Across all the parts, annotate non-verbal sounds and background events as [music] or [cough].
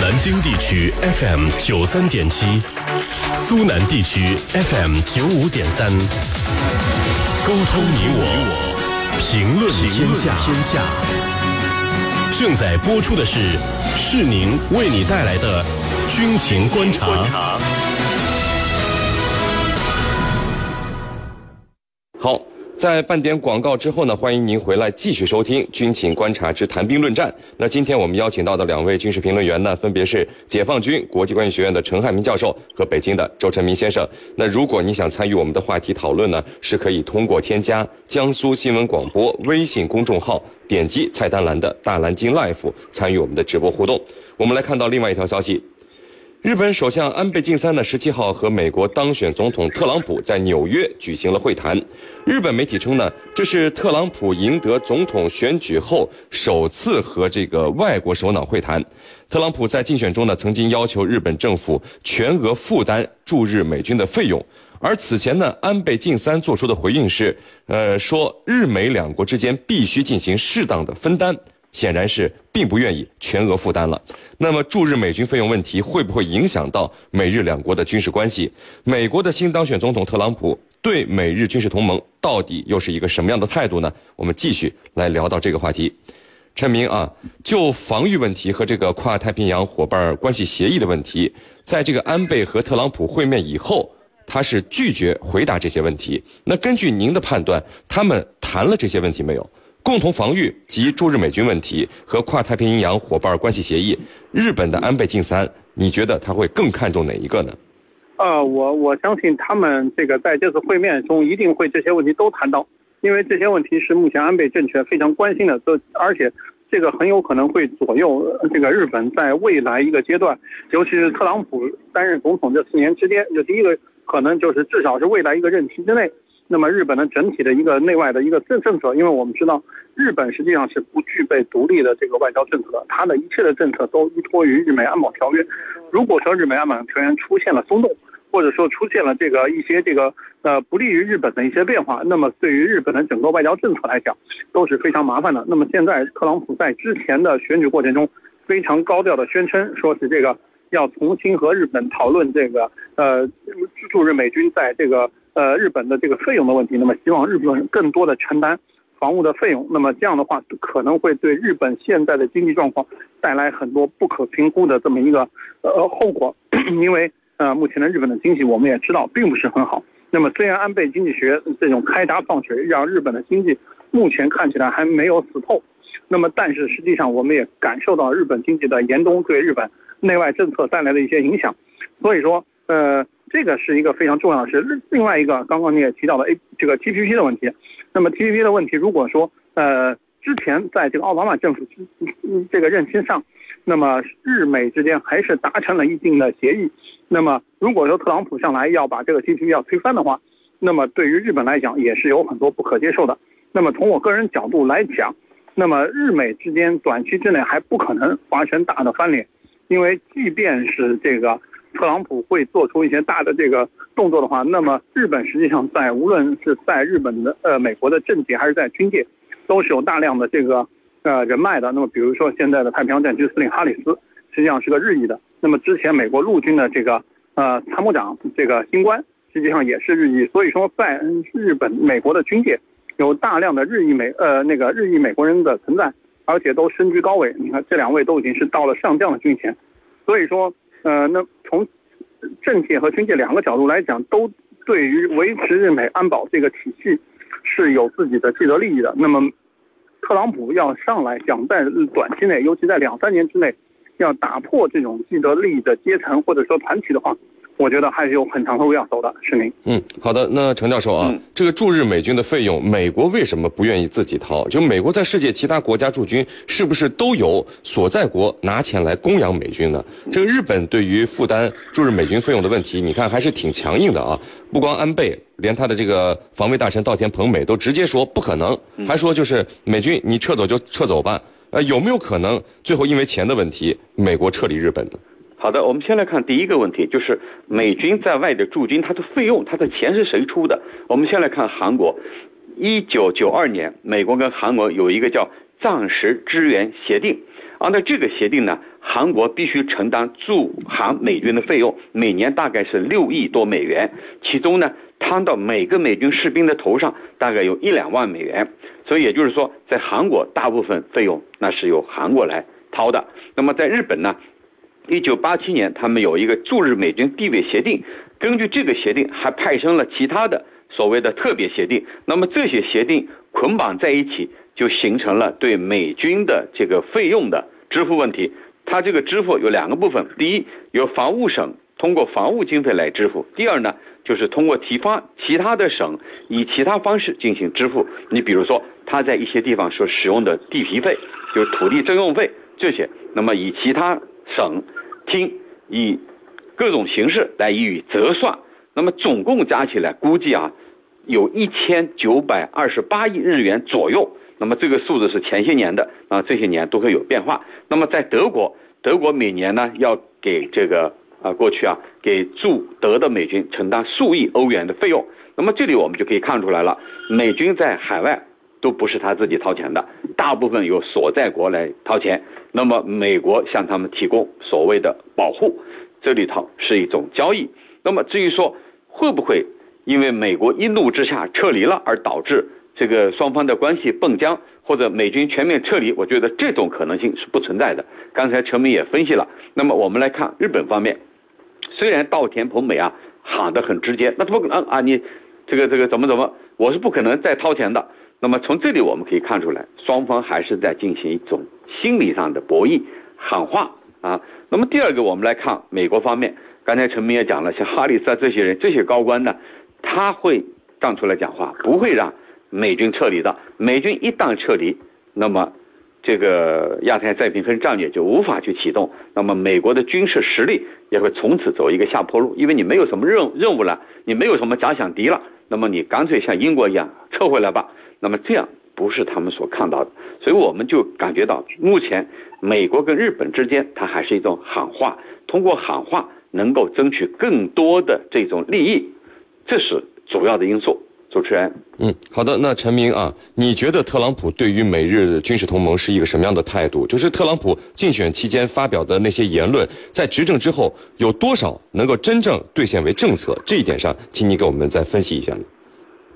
南京地区 FM 九三点七，苏南地区 FM 九五点三，沟通你我，评论天下。正在播出的是是宁为你带来的军情观察。好。在半点广告之后呢，欢迎您回来继续收听《军情观察之谈兵论战》。那今天我们邀请到的两位军事评论员呢，分别是解放军国际关系学院的陈汉民教授和北京的周晨明先生。那如果你想参与我们的话题讨论呢，是可以通过添加江苏新闻广播微信公众号，点击菜单栏的大蓝鲸 Life 参与我们的直播互动。我们来看到另外一条消息。日本首相安倍晋三呢，十七号和美国当选总统特朗普在纽约举行了会谈。日本媒体称呢，这是特朗普赢得总统选举后首次和这个外国首脑会谈。特朗普在竞选中呢，曾经要求日本政府全额负担驻日美军的费用，而此前呢，安倍晋三做出的回应是，呃，说日美两国之间必须进行适当的分担。显然是并不愿意全额负担了。那么驻日美军费用问题会不会影响到美日两国的军事关系？美国的新当选总统特朗普对美日军事同盟到底又是一个什么样的态度呢？我们继续来聊到这个话题。陈明啊，就防御问题和这个跨太平洋伙伴关系协议的问题，在这个安倍和特朗普会面以后，他是拒绝回答这些问题。那根据您的判断，他们谈了这些问题没有？共同防御及驻日美军问题和跨太平洋伙伴关系协议，日本的安倍晋三，你觉得他会更看重哪一个呢？呃，我我相信他们这个在这次会面中一定会这些问题都谈到，因为这些问题是目前安倍政权非常关心的，都而且这个很有可能会左右这个日本在未来一个阶段，尤其是特朗普担任总统这四年之间，就第一个可能就是至少是未来一个任期之内。那么日本的整体的一个内外的一个政政策，因为我们知道日本实际上是不具备独立的这个外交政策，它的一切的政策都依托于日美安保条约。如果说日美安保条约出现了松动，或者说出现了这个一些这个呃不利于日本的一些变化，那么对于日本的整个外交政策来讲都是非常麻烦的。那么现在特朗普在之前的选举过程中非常高调的宣称，说是这个要重新和日本讨论这个呃驻日美军在这个。呃，日本的这个费用的问题，那么希望日本更多的承担防务的费用，那么这样的话可能会对日本现在的经济状况带来很多不可评估的这么一个呃后果，[clears throat] 因为呃目前的日本的经济我们也知道并不是很好。那么虽然安倍经济学这种开闸放水，让日本的经济目前看起来还没有死透，那么但是实际上我们也感受到日本经济的严冬对日本内外政策带来的一些影响，所以说呃。这个是一个非常重要的事。另另外一个，刚刚你也提到了 A 这个 TPP 的问题。那么 TPP 的问题，如果说呃之前在这个奥巴马政府这个任期上，那么日美之间还是达成了一定的协议。那么如果说特朗普上来要把这个 TPP 要推翻的话，那么对于日本来讲也是有很多不可接受的。那么从我个人角度来讲，那么日美之间短期之内还不可能发生大的翻脸，因为即便是这个。特朗普会做出一些大的这个动作的话，那么日本实际上在无论是在日本的呃美国的政界还是在军界，都是有大量的这个呃人脉的。那么比如说现在的太平洋战区司令哈里斯，实际上是个日裔的。那么之前美国陆军的这个呃参谋长这个新官，实际上也是日裔。所以说在日本美国的军界，有大量的日裔美呃那个日裔美国人的存在，而且都身居高位。你看这两位都已经是到了上将的军衔，所以说。呃，那从政界和军界两个角度来讲，都对于维持日美安保这个体系是有自己的既得利益的。那么，特朗普要上来想在短期内，尤其在两三年之内，要打破这种既得利益的阶层或者说团体的话。我觉得还是有很长的路要走的，是您。嗯，好的。那程教授啊，这个驻日美军的费用，美国为什么不愿意自己掏？就美国在世界其他国家驻军，是不是都有所在国拿钱来供养美军呢？这个日本对于负担驻日美军费用的问题，你看还是挺强硬的啊。不光安倍，连他的这个防卫大臣稻田朋美都直接说不可能，还说就是美军你撤走就撤走吧。呃，有没有可能最后因为钱的问题，美国撤离日本呢？好的，我们先来看第一个问题，就是美军在外的驻军，它的费用，它的钱是谁出的？我们先来看韩国，一九九二年，美国跟韩国有一个叫暂时支援协定，按照这个协定呢，韩国必须承担驻韩美军的费用，每年大概是六亿多美元，其中呢摊到每个美军士兵的头上大概有一两万美元。所以也就是说，在韩国大部分费用那是由韩国来掏的。那么在日本呢，一九八七年他们有一个驻日美军地位协定，根据这个协定还派生了其他的所谓的特别协定。那么这些协定捆绑在一起。就形成了对美军的这个费用的支付问题。它这个支付有两个部分：第一，由防务省通过防务经费来支付；第二呢，就是通过其他其他的省以其他方式进行支付。你比如说，他在一些地方所使用的地皮费，就是土地征用费这些，那么以其他省厅以各种形式来予以折算。那么总共加起来，估计啊，有一千九百二十八亿日元左右。那么这个数字是前些年的啊，这些年都会有变化。那么在德国，德国每年呢要给这个啊过去啊给驻德的美军承担数亿欧元的费用。那么这里我们就可以看出来了，美军在海外都不是他自己掏钱的，大部分由所在国来掏钱。那么美国向他们提供所谓的保护，这里头是一种交易。那么至于说会不会因为美国一怒之下撤离了而导致？这个双方的关系崩僵，或者美军全面撤离，我觉得这种可能性是不存在的。刚才陈明也分析了。那么我们来看日本方面，虽然稻田朋美啊喊得很直接，那不可能啊，你这个这个怎么怎么，我是不可能再掏钱的。那么从这里我们可以看出来，双方还是在进行一种心理上的博弈喊话啊。那么第二个，我们来看美国方面，刚才陈明也讲了，像哈里斯啊这些人这些高官呢，他会站出来讲话，不会让。美军撤离的，美军一旦撤离，那么这个亚太再平衡战略就无法去启动，那么美国的军事实力也会从此走一个下坡路，因为你没有什么任任务了，你没有什么假想敌了，那么你干脆像英国一样撤回来吧。那么这样不是他们所看到的，所以我们就感觉到目前美国跟日本之间，它还是一种喊话，通过喊话能够争取更多的这种利益，这是主要的因素。主持人，嗯，好的。那陈明啊，你觉得特朗普对于美日军事同盟是一个什么样的态度？就是特朗普竞选期间发表的那些言论，在执政之后有多少能够真正兑现为政策？这一点上，请你给我们再分析一下呢？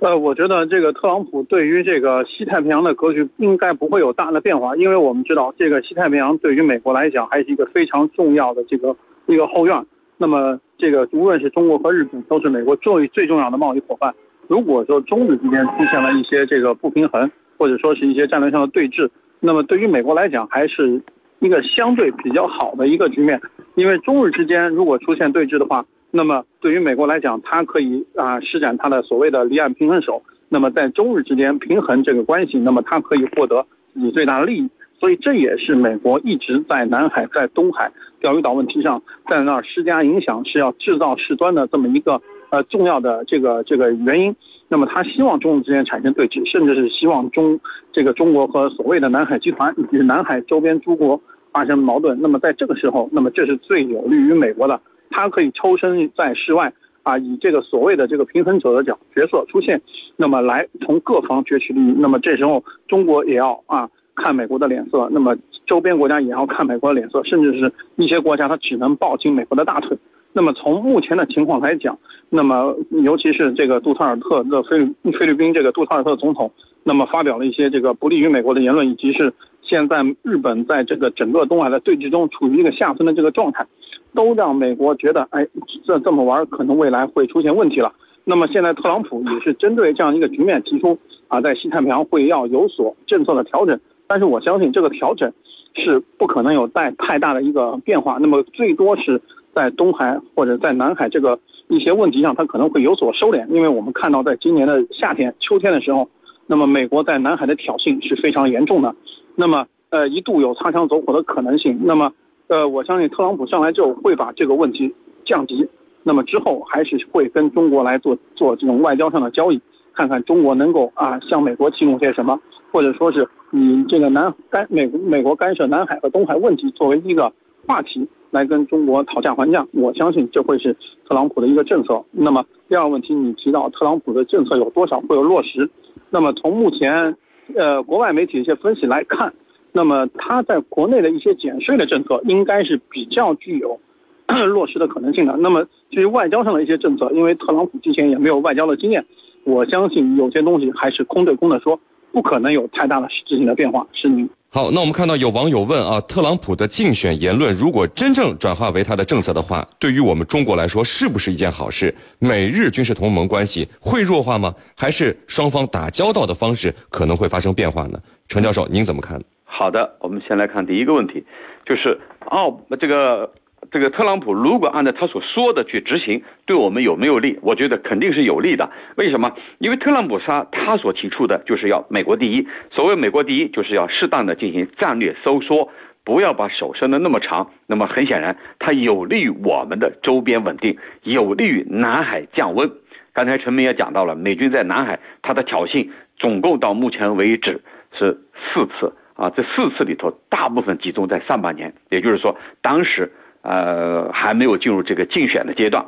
呃，我觉得这个特朗普对于这个西太平洋的格局应该不会有大的变化，因为我们知道这个西太平洋对于美国来讲还是一个非常重要的这个一个后院。那么这个无论是中国和日本，都是美国最最重要的贸易伙伴。如果说中日之间出现了一些这个不平衡，或者说是一些战略上的对峙，那么对于美国来讲还是一个相对比较好的一个局面。因为中日之间如果出现对峙的话，那么对于美国来讲，它可以啊施展它的所谓的离岸平衡手，那么在中日之间平衡这个关系，那么它可以获得自己最大的利益。所以这也是美国一直在南海、在东海钓鱼岛问题上在那儿施加影响，是要制造事端的这么一个。呃，重要的这个这个原因，那么他希望中日之间产生对峙，甚至是希望中这个中国和所谓的南海集团以及南海周边诸国发生矛盾。那么在这个时候，那么这是最有利于美国的，他可以抽身在世外啊，以这个所谓的这个平衡者的角角色出现，那么来从各方攫取利益。那么这时候中国也要啊看美国的脸色，那么周边国家也要看美国的脸色，甚至是一些国家他只能抱紧美国的大腿。那么从目前的情况来讲，那么尤其是这个杜特尔特的菲律菲律宾这个杜特尔特总统，那么发表了一些这个不利于美国的言论，以及是现在日本在这个整个东海的对峙中处于一个下风的这个状态，都让美国觉得，哎，这这么玩可能未来会出现问题了。那么现在特朗普也是针对这样一个局面提出啊，在西太平洋会要有所政策的调整，但是我相信这个调整是不可能有带太大的一个变化，那么最多是。在东海或者在南海这个一些问题上，它可能会有所收敛，因为我们看到在今年的夏天、秋天的时候，那么美国在南海的挑衅是非常严重的，那么呃一度有擦枪走火的可能性。那么呃我相信特朗普上来之后会把这个问题降级，那么之后还是会跟中国来做做这种外交上的交易，看看中国能够啊向美国提供些什么，或者说是以这个南干美美国干涉南海和东海问题作为一个话题。来跟中国讨价还价，我相信这会是特朗普的一个政策。那么第二个问题，你提到特朗普的政策有多少会有落实？那么从目前，呃，国外媒体一些分析来看，那么他在国内的一些减税的政策应该是比较具有 [coughs] 落实的可能性的。那么至于外交上的一些政策，因为特朗普之前也没有外交的经验，我相信有些东西还是空对空的说，不可能有太大的实质性的变化。是您。好，那我们看到有网友问啊，特朗普的竞选言论如果真正转化为他的政策的话，对于我们中国来说是不是一件好事？美日军事同盟关系会弱化吗？还是双方打交道的方式可能会发生变化呢？陈教授，您怎么看？好的，我们先来看第一个问题，就是奥这个。这个特朗普如果按照他所说的去执行，对我们有没有利？我觉得肯定是有利的。为什么？因为特朗普他他所提出的就是要美国第一。所谓美国第一，就是要适当的进行战略收缩，不要把手伸得那么长。那么很显然，它有利于我们的周边稳定，有利于南海降温。刚才陈明也讲到了，美军在南海他的挑衅，总共到目前为止是四次啊。这四次里头，大部分集中在上半年，也就是说，当时。呃，还没有进入这个竞选的阶段，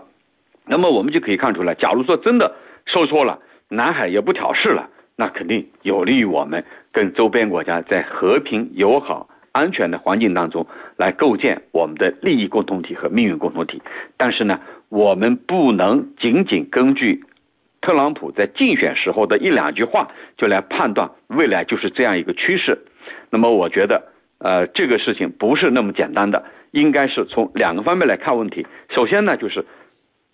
那么我们就可以看出来，假如说真的收缩了，南海也不挑事了，那肯定有利于我们跟周边国家在和平、友好、安全的环境当中来构建我们的利益共同体和命运共同体。但是呢，我们不能仅仅根据特朗普在竞选时候的一两句话就来判断未来就是这样一个趋势。那么，我觉得，呃，这个事情不是那么简单的。应该是从两个方面来看问题。首先呢，就是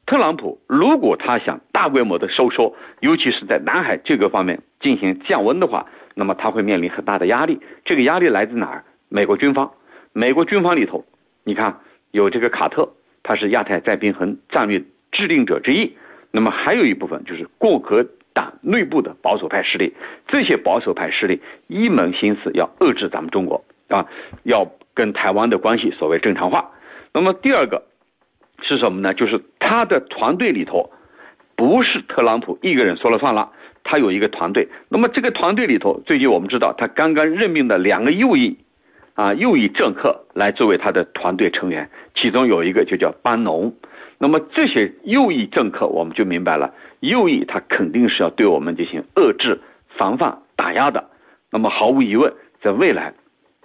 特朗普如果他想大规模的收缩，尤其是在南海这个方面进行降温的话，那么他会面临很大的压力。这个压力来自哪儿？美国军方。美国军方里头，你看有这个卡特，他是亚太再平衡战略制定者之一。那么还有一部分就是共和党内部的保守派势力。这些保守派势力一门心思要遏制咱们中国啊，要。跟台湾的关系所谓正常化，那么第二个是什么呢？就是他的团队里头不是特朗普一个人说了算了，他有一个团队。那么这个团队里头，最近我们知道他刚刚任命的两个右翼啊右翼政客来作为他的团队成员，其中有一个就叫班农。那么这些右翼政客，我们就明白了，右翼他肯定是要对我们进行遏制、防范、打压的。那么毫无疑问，在未来。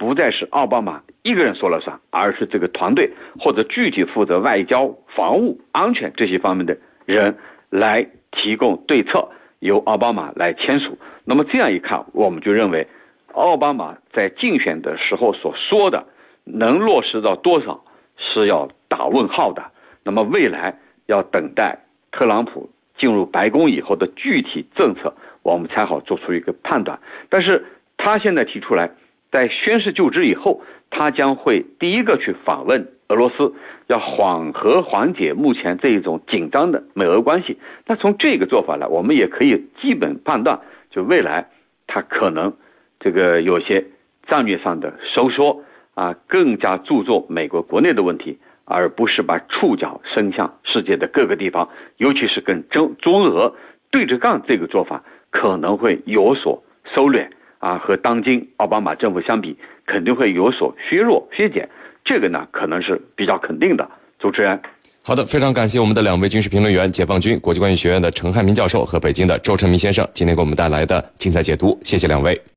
不再是奥巴马一个人说了算，而是这个团队或者具体负责外交、防务、安全这些方面的人来提供对策，由奥巴马来签署。那么这样一看，我们就认为，奥巴马在竞选的时候所说的能落实到多少是要打问号的。那么未来要等待特朗普进入白宫以后的具体政策，我们才好做出一个判断。但是他现在提出来。在宣誓就职以后，他将会第一个去访问俄罗斯，要缓和缓解目前这一种紧张的美俄关系。那从这个做法来，我们也可以基本判断，就未来他可能这个有些战略上的收缩啊，更加注重美国国内的问题，而不是把触角伸向世界的各个地方，尤其是跟中中俄对着干这个做法可能会有所收敛。啊，和当今奥巴马政府相比，肯定会有所削弱、削减，这个呢，可能是比较肯定的。主持人，好的，非常感谢我们的两位军事评论员，解放军国际关系学院的陈汉民教授和北京的周成明先生，今天给我们带来的精彩解读，谢谢两位。